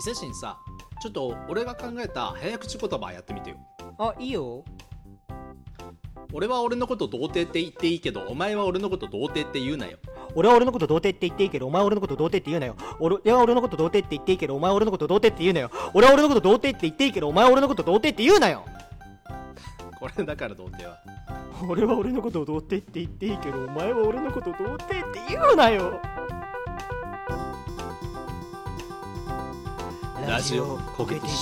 伊勢神さちょっと俺が考えた早口言葉やってみてよ。あいいよ。俺は俺のこと童貞って言っていいけどお前は俺のこと童貞って言うなよ。俺は俺のこと童貞って言っていいけどお前は俺のこと童貞って言うなよ。俺は俺のこと童貞って言っていいけどお前は俺のこと童貞って言うなよ。俺は俺のこと童貞って言っていいけどお前は俺のこと童貞って言うなよ。これだから童貞は。俺は俺のことを童貞って言っていいけどお前は俺のことを童貞って言うなよラジオコケティッシ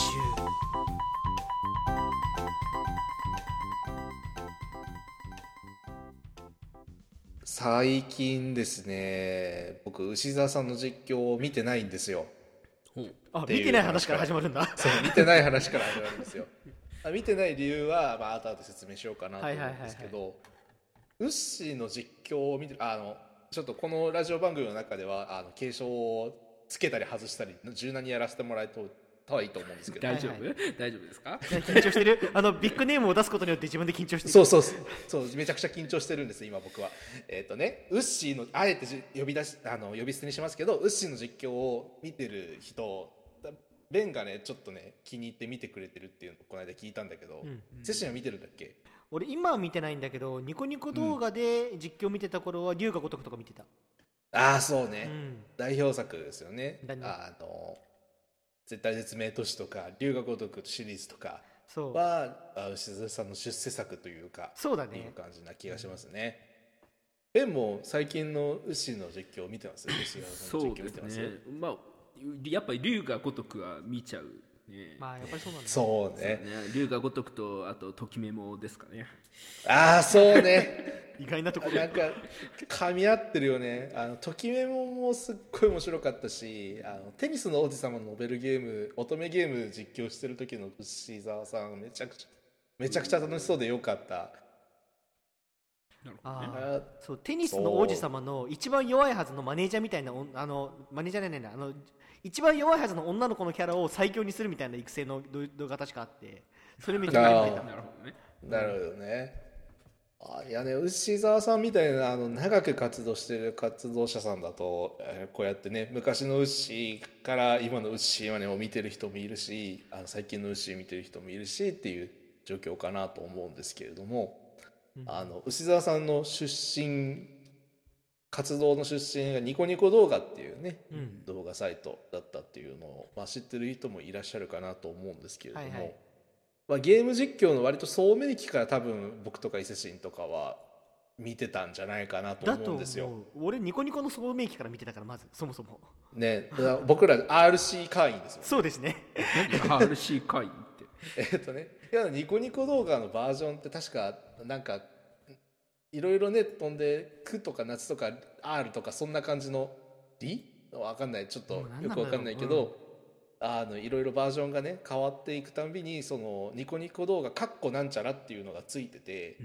最近ですね僕牛沢さんの実況を見てないんですよ。あ見てない話から始まるんだ。そう見てない話から 始まるんですよ。あ見てない理由は、まあ後々説明しようかなと思うんですけどウッシーの実況を見てあのちょっとこのラジオ番組の中ではあの継承をつけたり外したり柔軟にやらせてもらえたはいいと思うんですけど。大丈夫、は大丈夫ですか？緊張してる？あのビッグネームを出すことによって自分で緊張してる。そうそうそう。そうめちゃくちゃ緊張してるんです今僕は。えっ、とねウッシーのあえてじ呼び出しあの呼び捨てにしますけどウッシーの実況を見てる人だベンがねちょっとね気に入って見てくれてるっていうのをこの間聞いたんだけど、うんセシンは見てるんだっけ？俺今は見てないんだけどニコニコ動画で実況見てた頃は龍が如くとか見てたああそうね、うん。代表作ですよね。あの絶対絶命都市とか龍が如くシリーズとかそう。はあ牛津さんの出世作というかそうだっていうね感じな気がしますね。ベンも最近のウッシーの実況を見てます？牛川さんのそうで実況見てます？すね。まあやっぱり龍が如くは見ちゃうね。まあやっぱりそうなんだそうね。ね。龍が如くとあとときメモですかね。ああそうね。意外なところなんか噛み合ってるよね。あのときメモもすっごい面白かったし、あのテニスの王子様のノベルゲーム乙女ゲーム実況してる時のウッシー沢さんめちゃくちゃめちゃくちゃ楽しそうでよかった。なるほどねあそうテニスの王子様の一番弱いはずのマネージャーみたいなあのマネージャーじゃないなあの一番弱いはずの女の子のキャラを最強にするみたいな育成の動動画確かあってそれめっちゃたなるほどねなるほどね。あいやね牛沢さんみたいなあの長く活動してる活動者さんだと、えーこうやってね昔のウッシーから今のウッシーまでを見てる人もいるしあの最近のウッシー見てる人もいるしっていう状況かなと思うんですけれども、あの牛沢さんの出身活動の出身がニコニコ動画っていうね、うん。動画サイトだったっていうのを、まあ、知ってる人もいらっしゃるかなと思うんですけれども、はいはいまあ、ゲーム実況の割と聡明期から多分僕とか伊勢神とかは見てたんじゃないかなとだと思うんですよ。俺ニコニコの聡明期から見てたからまずそもそも。ね、僕ら RC 会員ですよ。そうですね。何 RC 会員って？えっとね、いやニコニコ動画のバージョンって確かなんかいろいろね飛んで「く」とか「夏」とか「R」とかそんな感じの「り」わかんない。ちょっとよくわかんないけど、あのいろいろバージョンがね変わっていくたんびにそのニコニコ動画「かっこなんちゃら」っていうのがついてて、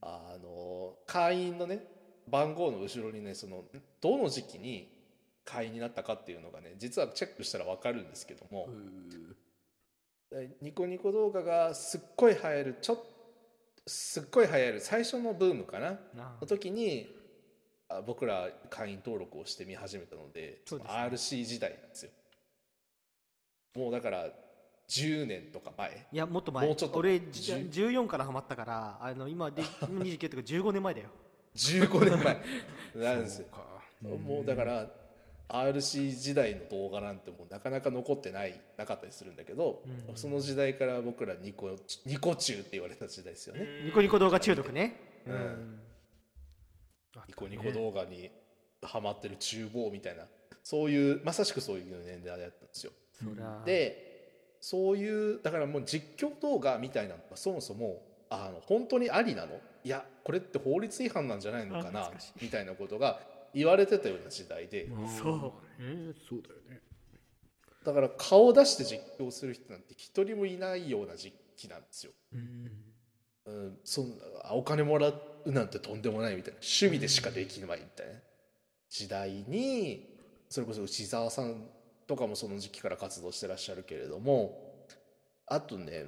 あの会員のね番号の後ろにねそのどの時期に会員になったかっていうのがね実はチェックしたらわかるんですけども。ニコニコ動画がすっごい流行るちょっすっごい流行る最初のブームかなあの時にあ僕ら会員登録をして見始めたのでですね。RC 時代なんですよもうだから10年とか前？いやもっと前。もうちょっと。俺じゅ14からハマったからあの今で 今29とか15年前だよ。15年前。なんですよ。かもうだから RC 時代の動画なんてもうなかなか残ってないなかったりするんだけど、うん。その時代から僕らニコニコ中って言われた時代ですよね、ニコニコ動画中毒ね。うん。うん。ニコニコ動画にハマってる厨房みたいなそういうまさしくそういう年代だったんですよ。そりゃでそういうだからもう実況動画みたいなのがそもそもあの本当にありなの？いやこれって法律違反なんじゃないのかな？みたいなことが言われてたような時代で。そうね。そうだよね。だから顔を出して実況する人なんて一人もいないような時期なんですよ。うん、そんなお金もらうなんてとんでもないみたいな。趣味でしかできないみたいな時代にそれこそ内澤さんとかもその時期から活動してらっしゃるけれどもあとね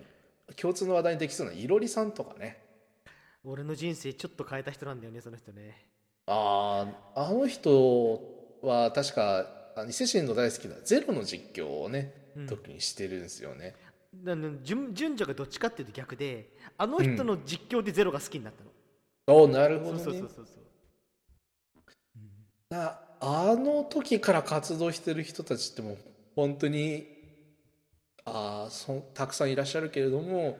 共通の話題にできそうないろりさんとかね。俺の人生ちょっと変えた人なんだよねその人ね。あーあの人は確か伊勢神の大好きなゼロの実況をねうん。特にしてるんですよね。順順序がどっちかっていうと逆であの人の実況でゼロが好きになったの、おなるほどね。そうそうそう。そうそう。なあの時から活動してる人たちってもう本当にあーそたくさんいらっしゃるけれども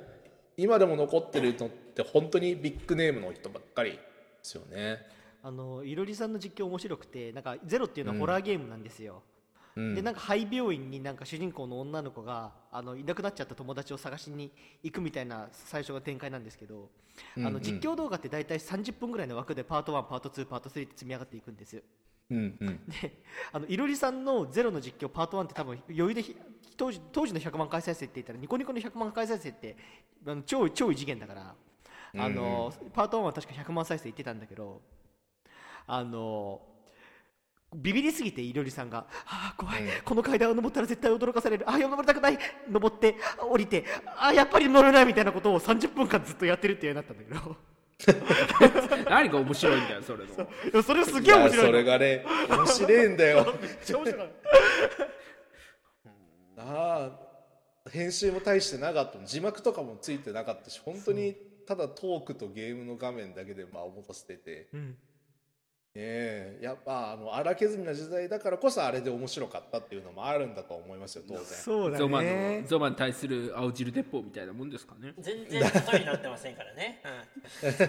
今でも残ってるのって本当にビッグネームの人ばっかりですよね。あのいろりさんの実況面白くてなんかゼロっていうのはホラーゲームなんですよ、うん、でなんか廃病院になんか主人公の女の子があのいなくなっちゃった友達を探しに行くみたいな最初が展開なんですけど、うんうん。あの実況動画って大体30分ぐらいの枠でパート1パート2パート3って積み上がっていくんですようんうん。であのいろりさんのゼロの実況パート1って多分余裕でひ当時当時の100万回再生って言ったらニコニコの100万回再生ってあの超超異次元だからあの、パート1は確か100万再生いってたんだけどあのビビりすぎていろりさんが「ああ怖い、うん。この階段を登ったら絶対驚かされる。ああ登りたくない。登って降りてああやっぱり乗れない」みたいなことを30分間ずっとやってるっていうようになったんだけど 何が面白いんだよそれの。いやそれすいげえ面白い。それがね面白いんだよ。めっちゃ面白い。ああ編集も大してなかった。字幕とかもついてなかったし本当にただトークとゲームの画面だけで間を持たせてて。うんええやっぱあの荒削りな時代だからこそあれで面白かったっていうのもあるんだと思いますよ当然。そうだゾマねのゾマに対する青汁鉄砲みたいなもんですかね。全然例えになってませんからね、うん、続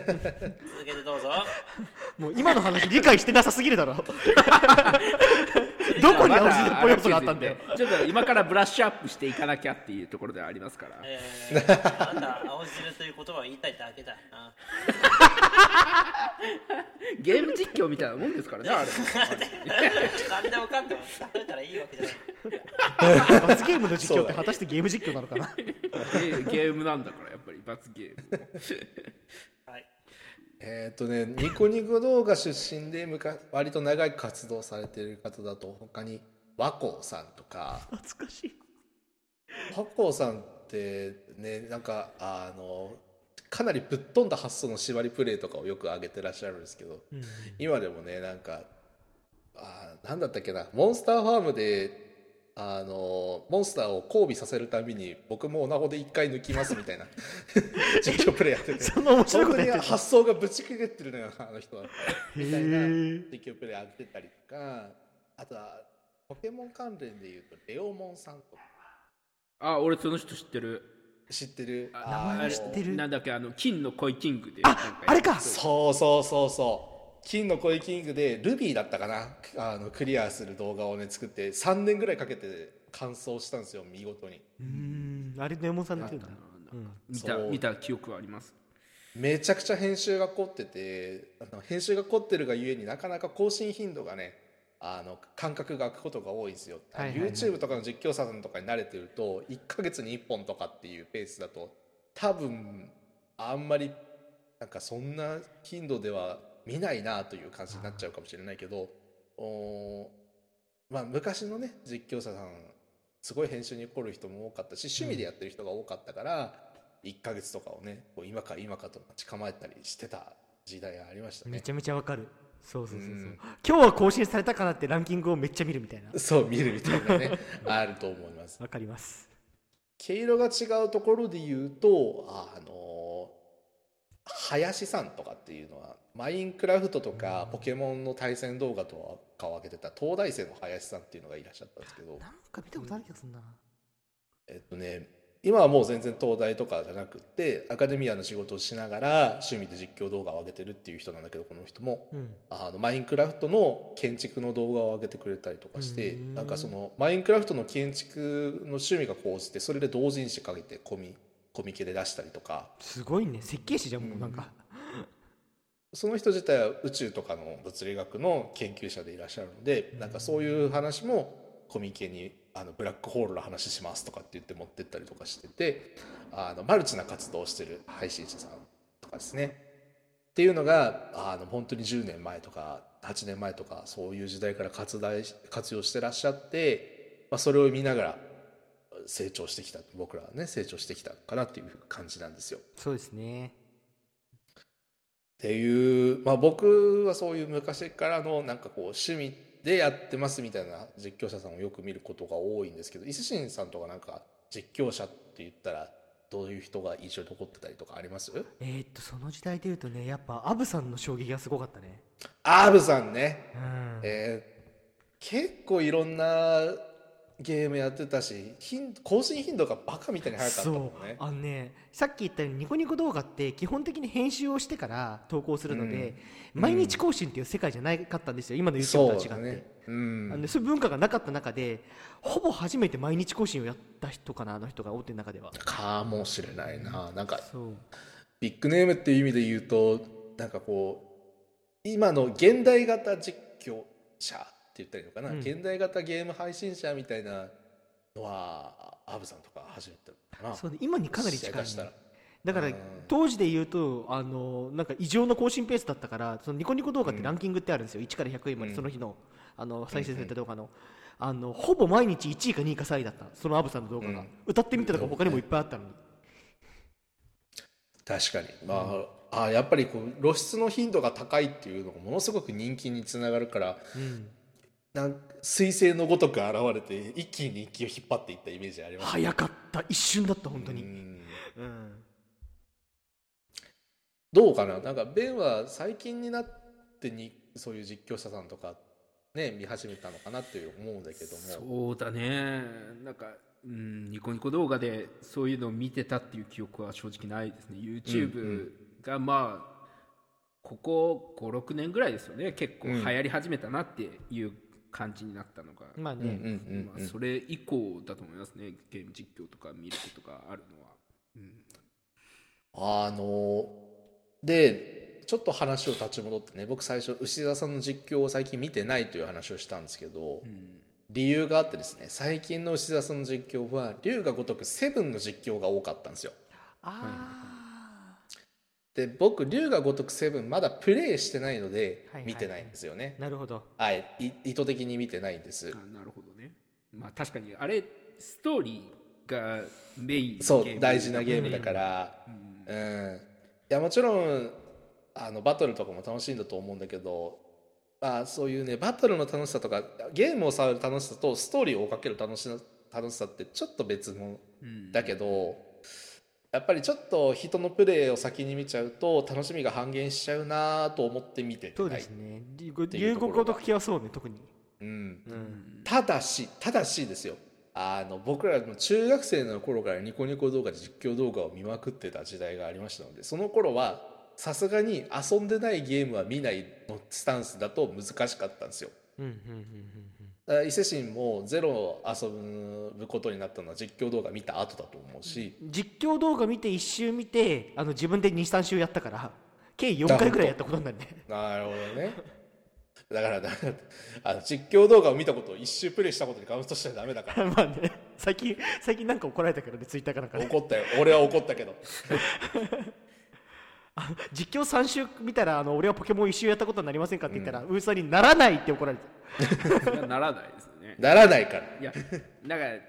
けてどうぞ。もう今の話理解してなさすぎるだろ どこに青汁っぽい要素があったんだよ。ちょっと今からブラッシュアップしていかなきゃっていうところではありますから。えー、あんた青汁という言葉を言いたいだけだ。なゲーム実況みたいなもんですからねあれ。何でもかんでも例えたらいいわけじゃない。罰ゲームの実況って果たしてゲーム実況なのかな。ゲームなんだからやっぱり罰ゲームはいえっ、とねニコニコ動画出身でむか割と長い活動されてる方だと他に和光さんとか。懐かしい。和光さんってねなんかあのかなりぶっ飛んだ発想の縛りプレイとかをよく上げてらっしゃるんですけど、うん。今でもねなんかあーなんだったっけなモンスターファームであのモンスターを交尾させるたびに僕もオナホで一回抜きますみたいな。実況プレイやってて。そんな面白い本当にこと発想がぶち切れてるのよあの人は。みたいな実況プレイやってたりとかあとはポケモン関連でいうとレオモンさんとか。あ俺その人知ってる。知ってる？名前知ってる。なんだっけあの金の恋キングで。ああれか。そうそうそうそう金の恋キングでルビーだったかな？あのクリアする動画をね作って3年ぐらいかけて完走したんですよ見事に。うーん。あれネモンさんの言ってるんだうん。見たそう。見た記憶はあります。めちゃくちゃ編集が凝っててあの編集が凝ってるがゆえになかなか更新頻度がねあの間隔が空くことが多いんですよ、はいはいはい。YouTube とかの実況者さんとかに慣れてると1ヶ月に1本とかっていうペースだと多分あんまりなんかそんな頻度では見ないなという感じになっちゃうかもしれないけどまあ昔のね実況者さんすごい編集に凝る人も多かったし趣味でやってる人が多かったから、1ヶ月とかをねこう今か今かと待ち構えたりしてた時代がありましたね。めちゃめちゃわかる。そうそうそうそう。うん。今日は更新されたかなってランキングをめっちゃ見るみたいな。そう見るみたいなね あると思います。わかります。毛色が違うところで言うとあの林さんとかっていうのはマインクラフトとかポケモンの対戦動画とかを上げてた東大生の林さんっていうのがいらっしゃったんですけど。なんか見たことある気がするな。えっとね今はもう全然東大とかじゃなくってアカデミアの仕事をしながら趣味で実況動画を上げてるっていう人なんだけどこの人も。うん。あのマインクラフトの建築の動画を上げてくれたりとかしてうん。なんかそのマインクラフトの建築の趣味が高じてそれで同人誌かけてコミコミケで出したりとか。すごいね。設計士じゃんもうなんか。その人自体は宇宙とかの物理学の研究者でいらっしゃるのでなんかそういう話もコミケにあのブラックホールの話しますとかって言って持ってったりとかしててあのマルチな活動をしてる配信者さんとかですね。っていうのがあの本当に10年前とか8年前とかそういう時代から活大活用してらっしゃって、まあ、それを見ながら成長してきた僕らはね成長してきたかなっていう感じなんですよ。そうですね。っていう、まあ、僕はそういう昔からのなんかこう趣味でやってますみたいな実況者さんをよく見ることが多いんですけど伊勢神さんとかなんか実況者って言ったらどういう人が印象に残ってたりとかあります？えーっとその時代でいうとねやっぱアブさんの衝撃がすごかったね。アーブさんね、うん。えー結構いろんなゲームやってたし頻更新頻度がバカみたいに早かったもんそう。ねあのねさっき言ったようにニコニコ動画って基本的に編集をしてから投稿するので、毎日更新っていう世界じゃなかったんですよ今の YouTube とは違って、そうだね。うん。あのねそういう文化がなかった中でほぼ初めて毎日更新をやった人かなあの人が大手の中では。かもしれないな。なんかそう。ビッグネームっていう意味で言うとなんかこう今の現代型実況者言ったらいいのかな、うん。現代型ゲーム配信者みたいなのはアブさんとか始めたのかな？そうね今にかなり近い、ね。だからうん。当時で言うとあのなんか異常な更新ペースだったからそのニコニコ動画ってランキングってあるんですよ、1から100位まで。うん。その日のあの再生された動画の,、あのほぼ毎日1位か2位か3位だった。そのアブさんの動画が、うん。歌ってみたとか他にもいっぱいあったのに、確かに。まあ、あやっぱりこう露出の頻度が高いっていうのがものすごく人気につながるからうんなん彗星のごとく現れて一気に人気を引っ張っていったイメージあります。早かった。一瞬だった本当に、うん。うん。どうかな？なんかベンは最近になってにそういう実況者さんとかね見始めたのかなっていう思うんだけども。そうだね。なんか、うん、ニコニコ動画でそういうのを見てたっていう記憶は正直ないですね。YouTube がまあここ56年ぐらいですよね。結構うん。流行り始めたなっていう感じになったのが、まあね、うんうんうんまあ、それ以降だと思いますね。ゲーム実況とか見ることがあるのは、うん、あのでちょっと話を立ち戻ってね。僕最初牛田さんの実況を最近見てないという話をしたんですけど、理由があってですね。最近の牛田さんの実況は龍が如くセブンの実況が多かったんですよ。あで僕龍が如くセブンまだプレイしてないのではいはい。見てないんですよね。あなるほど。はい、い意図的に見てないんです。あなるほどね。まあ確かにあれストーリーがメインのそう大事なゲームだから。うん、いやもちろんあのバトルとかも楽しいんだと思うんだけどまあそういうねバトルの楽しさとかゲームを触る楽しさとストーリーを追いかける楽しさ楽しさってちょっと別物うんだけど、やっぱりちょっと人のプレーを先に見ちゃうと楽しみが半減しちゃうなと思って見ててそうですね。ごとはそうね特に、うん、うん、ただしただしですよ。あの僕らの中学生の頃からニコニコ動画で実況動画を見まくってた時代がありましたのでその頃はさすがに遊んでないゲームは見ないのスタンスだと難しかったんですよ。うんうんうんうん。だから伊勢神もゼロを遊ぶことになったのは実況動画見た後だと思うし、うん実況動画見て1周見てあの自分で23周やったから 計4回ぐらいやったことになるね。なるほどね。だからだからあの実況動画を見たことを一周プレイしたことにカウントしちゃダメだから。まあね。最近最近なんか怒られたけどねツイッターかなんかで。怒ったよ。俺は怒ったけど 実況3周見たらあの俺はポケモン1周やったことになりませんかって言ったら、ウーさんにならないって怒られたいやならないですよね。ならないから。いやだから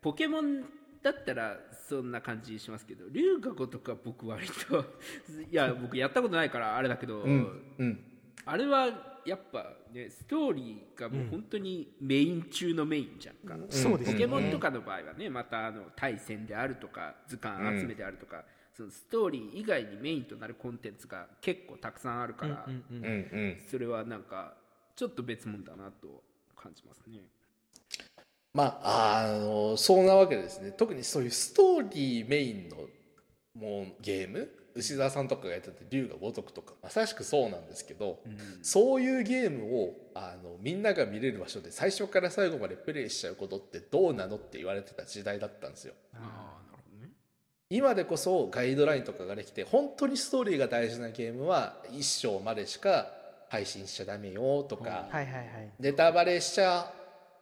ポケモンだったらそんな感じしますけど龍が如くは僕割と いや僕やったことないからあれだけど、うんうん。あれはやっぱねストーリーがもう本当にメイン中のメインじゃんか、そうですね。ポケモンとかの場合はねまたあの対戦であるとか図鑑集めであるとか、そのストーリー以外にメインとなるコンテンツが結構たくさんあるから、うんうんうんうんそれはなんかちょっと別物だなと感じますね。まああのそんなわけですね特にそういうストーリーメインのもうゲーム牛沢さんとかがやってて龍が如くとかまさしくそうなんですけど、そういうゲームをあのみんなが見れる場所で最初から最後までプレイしちゃうことってどうなのって言われてた時代だったんですよあ。今でこそガイドラインとかができて本当にストーリーが大事なゲームは一章までしか配信しちゃダメよとか、はいはいはい。ネタバレしちゃ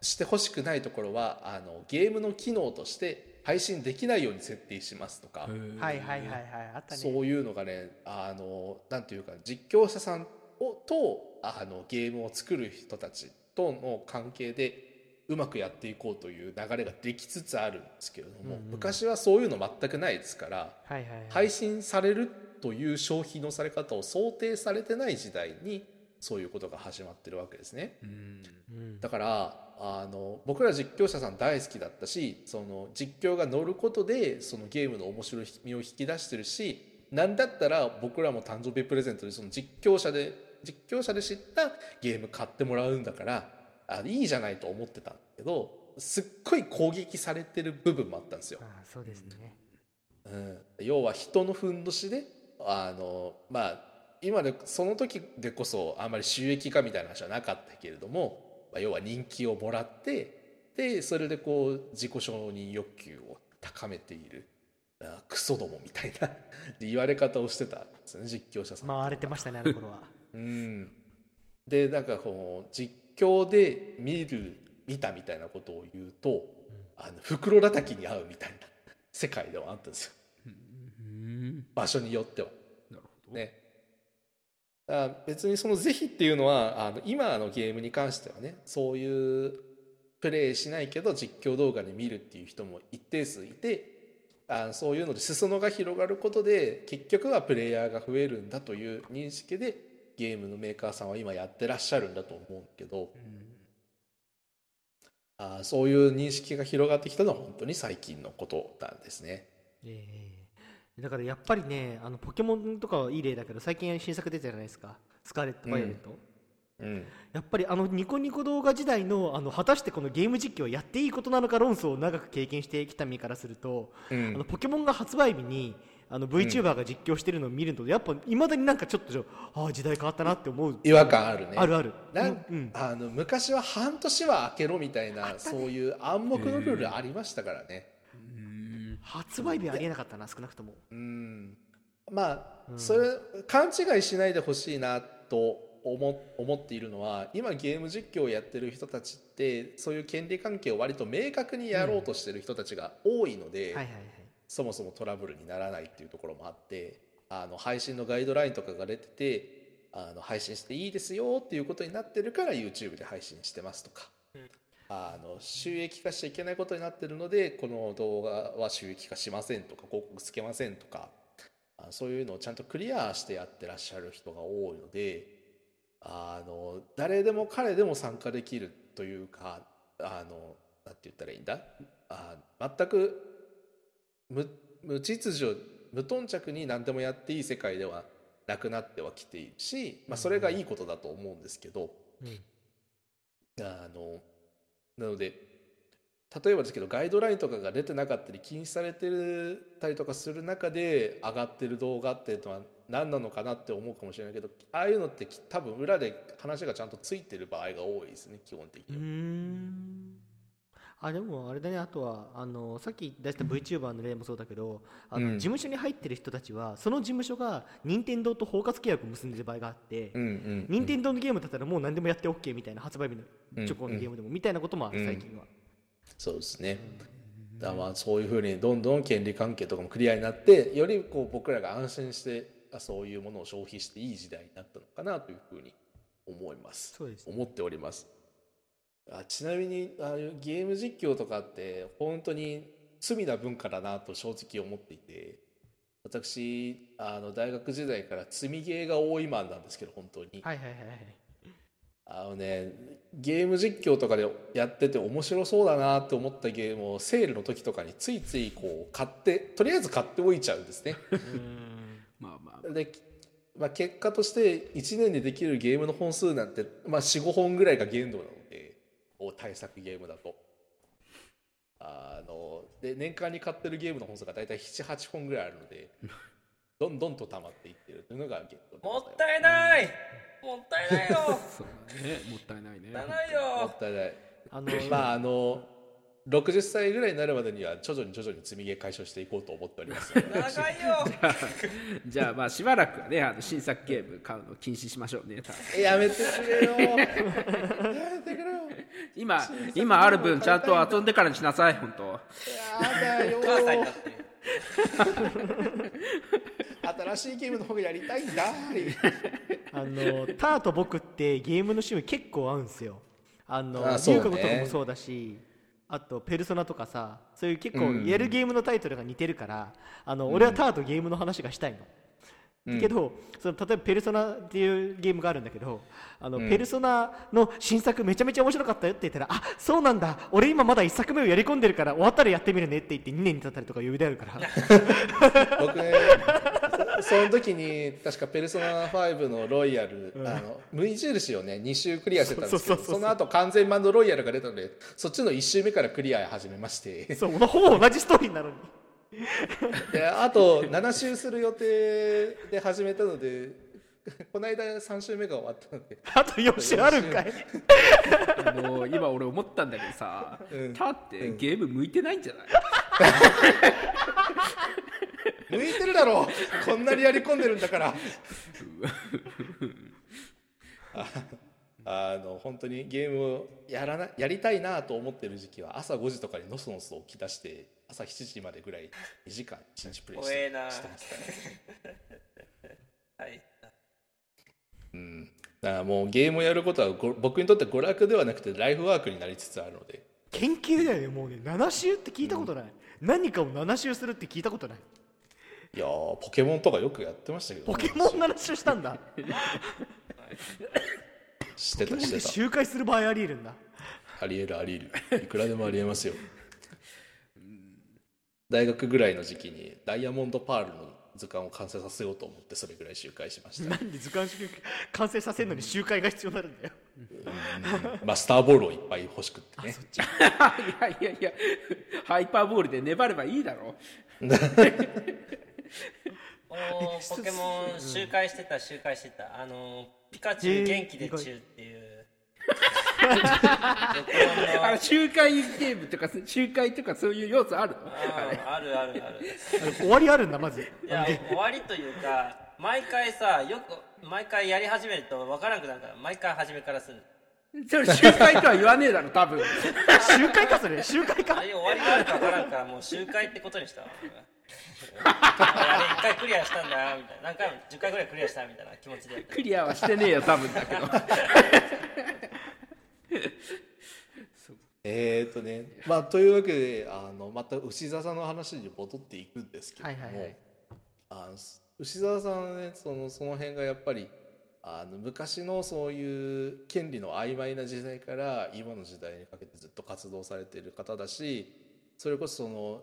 してほしくないところはあのゲームの機能として配信できないように設定しますとか、はいはいはいはい。あったね。そういうのがねあのなんていうか実況者さんをとあのゲームを作る人たちとの関係でうまくやっていこうという流れができつつあるんですけれども、うんうん。昔はそういうの全くないですからはいはいはい。配信されるという消費のされ方を想定されてない時代にそういうことが始まってるわけですね。うん。うん。だからあの僕ら実況者さん大好きだったしその実況が乗ることでそのゲームの面白みを引き出してるしなんだったら僕らも誕生日プレゼントでその実況者で実況者で知ったゲーム買ってもらうんだからあいいじゃないと思ってたんだけどすっごい攻撃されてる部分もあったんですよ。ああそうですね。うん、要は人のふんどしであのまあ今でその時でこそあんまり収益化みたいな話はなかったけれども、まあ、要は人気をもらってでそれでこう自己承認欲求を高めている。あクソどもみたいな言われ方をしてたんですよね実況者さん。回れてましたねあの頃は。うん、でなんかこう実況で見る見たみたいなことを言うと、あの袋叩きに合うみたいな世界ではあったんですようん場所によっては。なるほどね。だから別にその是非っていうのはあの今のゲームに関してはねそういうプレイしないけど実況動画で見るっていう人も一定数いてあそういうので裾野が広がることで結局はプレイヤーが増えるんだという認識でゲームのメーカーさんは今やってらっしゃるんだと思うけどあそういう認識が広がってきたのは本当に最近のことなんですね。ええだからやっぱりねあのポケモンとかはいい例だけど最近新作出たじゃないですか。スカーレット・バイオレット、うん。やっぱりあのニコニコ動画時代のあの果たしてこのゲーム実況をやっていいことなのか論争を長く経験してきた身からすると、うん。あのポケモンが発売日にあの VTuber が実況してるのを見るとやっぱいまだになんかちょっとああ時代変わったなって思う。違和感あるね。あるある。なんうんあの昔は半年は空けろみたいな、そういう暗黙のルールありましたからね。うん。発売日ありえなかったな少なくとも。うん、まあ、うん。それ勘違いしないでほしいなと思思っているのは今ゲーム実況をやってる人たちってそういう権利関係を割と明確にやろうとしてる人たちが多いので、はいはいはいそもそもトラブルにならないっていうところもあってあの配信のガイドラインとかが出ててあの配信していいですよっていうことになってるから YouTube で配信してますとか、あの収益化しちゃいけないことになってるのでこの動画は収益化しませんとか広告つけませんとか。そういうのをちゃんとクリアしてやってらっしゃる人が多いのであの誰でも彼でも参加できるというかあのなて言ったらいいんだ？あ全く無無秩序無頓着に何でもやっていい世界ではなくなってはきているし、まあ、それがいいことだと思うんですけど、うん。あのなので例えばですけどガイドラインとかが出てなかったり禁止されてたりとかする中で上がってる動画っていうのは何なのかなって思うかもしれないけどああいうのってき多分裏で話がちゃんとついてる場合が多いですね基本的には。んあでもあれだね。あとはあのさっき出した VTuber の例もそうだけどあの、うん。事務所に入ってる人たちはその事務所が任天堂と包括契約を結んでる場合があって、うんうん任天堂のゲームだったらもう何でもやって OK みたいな発売日の直後のゲームでもみたいなこともある、うん。最近は、そうですね。だからまあそういうふうにどんどん権利関係とかもクリアになってよりこう僕らが安心してあそういうものを消費していい時代になったのかなというふうに思います。そうですね。思っております。あちなみにあゲーム実況とかって本当に罪な文化だなと正直思っていて私あの大学時代から積みゲーが多いマンなんですけど本当に。はいはいはいはいあのねゲーム実況とかでやってて面白そうだなって思ったゲームをセールの時とかについついこう買ってとりあえず買っておいちゃうんですね。まあまあで、まあ、結果として1年でできるゲームの本数なんて、まあ、45本ぐらいが限度なのでこう対策ゲームだと。あので年間に買ってるゲームの本数が大体78本ぐらいあるので どんどんと溜まっていってるというのが現状でもったいない！もったいないよ！そうだね。もったいないね。もったいないもよったいない。あの まああの60歳ぐらいになるまでには徐々に徐々に積み毛解消していこうと思っております。ので長いよ！じゃあまあしばらくはねあの新作ゲーム買うの禁止しましょうねやめてくれよ今今ある分ちゃんと遊んでからにしなさい本当。やだよお母さんになって新しいゲームの方がやりたいんだ。あのターと僕ってゲームの趣味結構合うんですよ。あのあそうね。とかもそうだしあとペルソナとかさそういう結構やるゲームのタイトルが似てるから、あの俺はターとゲームの話がしたいの、うん。けどその例えば「ペルソナ」っていうゲームがあるんだけどあの、うん。ペルソナの新作めちゃめちゃ面白かったよって言ったら「あそうなんだ。俺今まだ1作目をやり込んでるから終わったらやってみるね」って言って2年に経ったりとか余裕であるから。僕ねその時に確か「ペルソナ5」のロイヤル、あの無印をね2周クリアしてたんですけどその後完全版のロイヤルが出たのでそっちの1周目からクリア始めまして。そうほぼ同じストーリーなの。にであと7周する予定で始めたのでこの間3周目が終わったので。あと4週あるんかい。あの今俺思ったんだけどさ、うん。タってゲーム向いてないんじゃない、向いてるだろう。こんなにやり込んでるんだから ああの本当にゲームをやらなやりたいなと思ってる時期は朝5時とかにのそのそ起き出して朝7時までぐらい2時間1日プレイしてしてますから はい。うん。だからもうゲームをやることはご僕にとって娯楽ではなくてライフワークになりつつあるので。研究だよねもうね。7週って聞いたことない、何かを7週するって聞いたことない。いやーポケモンとかよくやってましたけどね、ポケモン7週したんだ してたしてた。周回する場合ありえるんだ。ありえるありえる。いくらでもありえますよ。大学ぐらいの時期にダイヤモンドパールの図鑑を完成させようと思ってそれぐらい周回しました。なんで図鑑集完成させるのに周回が必要になるんだよ。マスターボールをいっぱい欲しくってね。いやいやいやハイパーボールで粘ればいいだろ ポケモン周回してた周回してた。あのピカチュウ元気でチュウっていう。あの周回ゲームとか周回とかそういう要素あるの？あーあるあるある。終わりあるんだまず。いや終わりというか毎回さよく毎回やり始めると分からなくなるから毎回初めからする それ周回とは言わねえだろ多分。周回かそれ。周回か。終わりがあるか分からんからもう周回ってことにした一回クリアしたんだよみたいな。何回も10回ぐらいクリアしたみたいな気持ちでクリアはしてねえよ多分だけど。えーとねまあというわけであのまた牛座さんの話に戻っていくんですけども、はいはいはい。あの牛沢さんはねそのその辺がやっぱりあの昔のそういう権利の曖昧な時代から今の時代にかけてずっと活動されている方だしそれこそその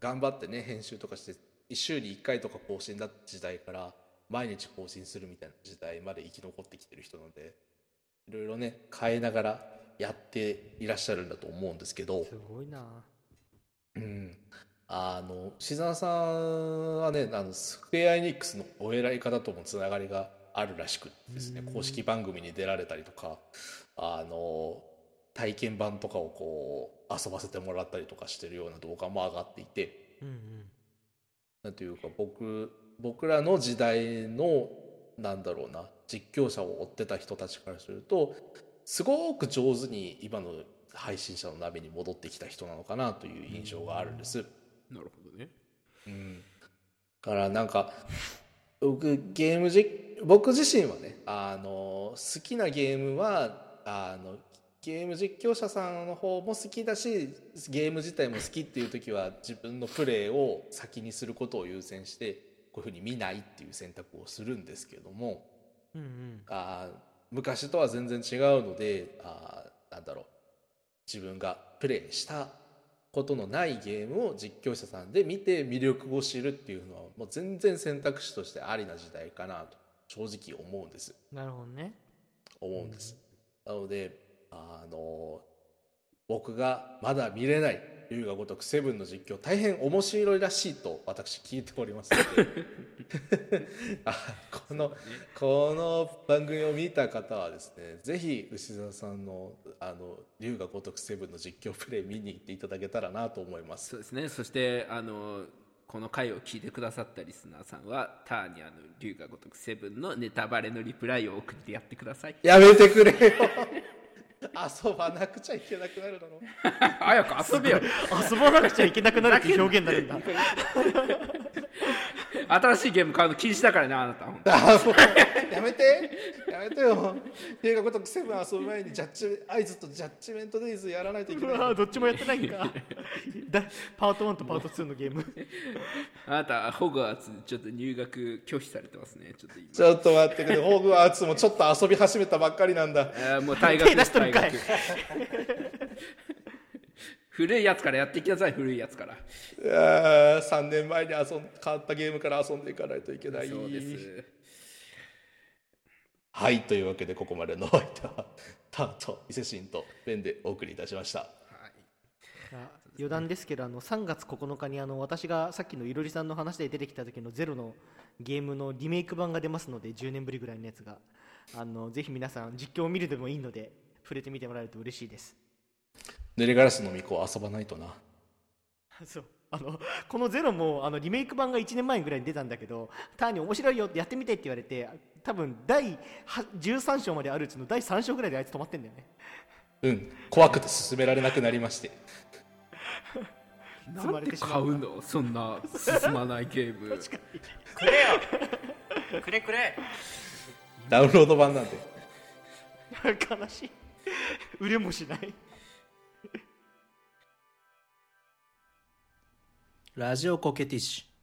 頑張ってね編集とかして1週に1回とか更新だった時代から毎日更新するみたいな時代まで生き残ってきてる人なのでいろいろね変えながらやっていらっしゃるんだと思うんですけど。すごいなうん、あの志沢さんはねあのスクエア・エニックスのお偉い方ともつながりがあるらしくてですね公式番組に出られたりとかあの体験版とかをこう遊ばせてもらったりとかしてるような動画も上がっていてうんうん。なんていうか僕僕らの時代のなんだろうな実況者を追ってた人たちからするとすごく上手に今の配信者の鍋に戻ってきた人なのかなという印象があるんです。なるほどね。うん、だからなんか僕ゲームじ僕自身はねあの好きなゲームはあのゲーム実況者さんの方も好きだしゲーム自体も好きっていう時は自分のプレーを先にすることを優先してこういうふうに見ないっていう選択をするんですけどもうんうん。あ昔とは全然違うのであなんだろう。自分がプレイしたことのないゲームを実況者さんで見て魅力を知るっていうのはもう全然選択肢としてありな時代かなと正直思うんです。なるほどね。思うんです、なのであの僕がまだ見れない龍が如くセブンの実況大変面白いらしいと私聞いておりますので。あこのこの番組を見た方はですねぜひ牛沢さんのあの龍が如くセブンの実況プレイ見に行っていただけたらなと思います。そうですね。そしてあのこの回を聞いてくださったリスナーさんはターニャの龍が如くセブンのネタバレのリプライを送ってやってください。やめてくれよ遊ばなくちゃいけなくなるだろ。早く遊べよ。遊ばなくちゃいけなくなるっていう表現になるんだ 新しいゲーム買うの禁止だからねあなたあもうやめて。ややめてよ。映画ごとくセブン遊ぶ前にジャッジアイズとジャッジメントデイズやらないといけうない。わどっちもやってないんか。だパート1とパート2のゲーム。あなたホグワーツちょっと入学拒否されてますね。ちょっと今。ちょっと待ってくれ。ホーグワーツもちょっと遊び始めたばっかりなんだ。あーもう退学 手出しとるんかい古いやつからやっていきなさい古いやつから。いやー3年前に遊ん変わったゲームから遊んでいかない。といけないそうです。はいというわけでここまでのお相手はタート伊勢神とペンでお送りいたしました。あ余談ですけどあの3月9日にあの私がさっきのいろりさんの話で出てきた時のゼロのゲームのリメイク版が出ますので10年ぶりぐらいのやつがあのぜひ皆さん実況を見るでもいいので触れてみてもらえると嬉しいです濡れガラスの巫女遊ばないとな。そう。あのこのゼロもあのリメイク版が1年前ぐらいに出たんだけど単に面白いよってやってみてって言われて多分第は13章まであるうちの第3章ぐらいであいつ止まってんだよね。うん。怖くて進められなくなりまして。なんでれてしまう買うの？そんな進まないゲーム。くれよ。くれくれ。ダウンロード版なんで。悲しい。売れもしないラジオコケティッシュ。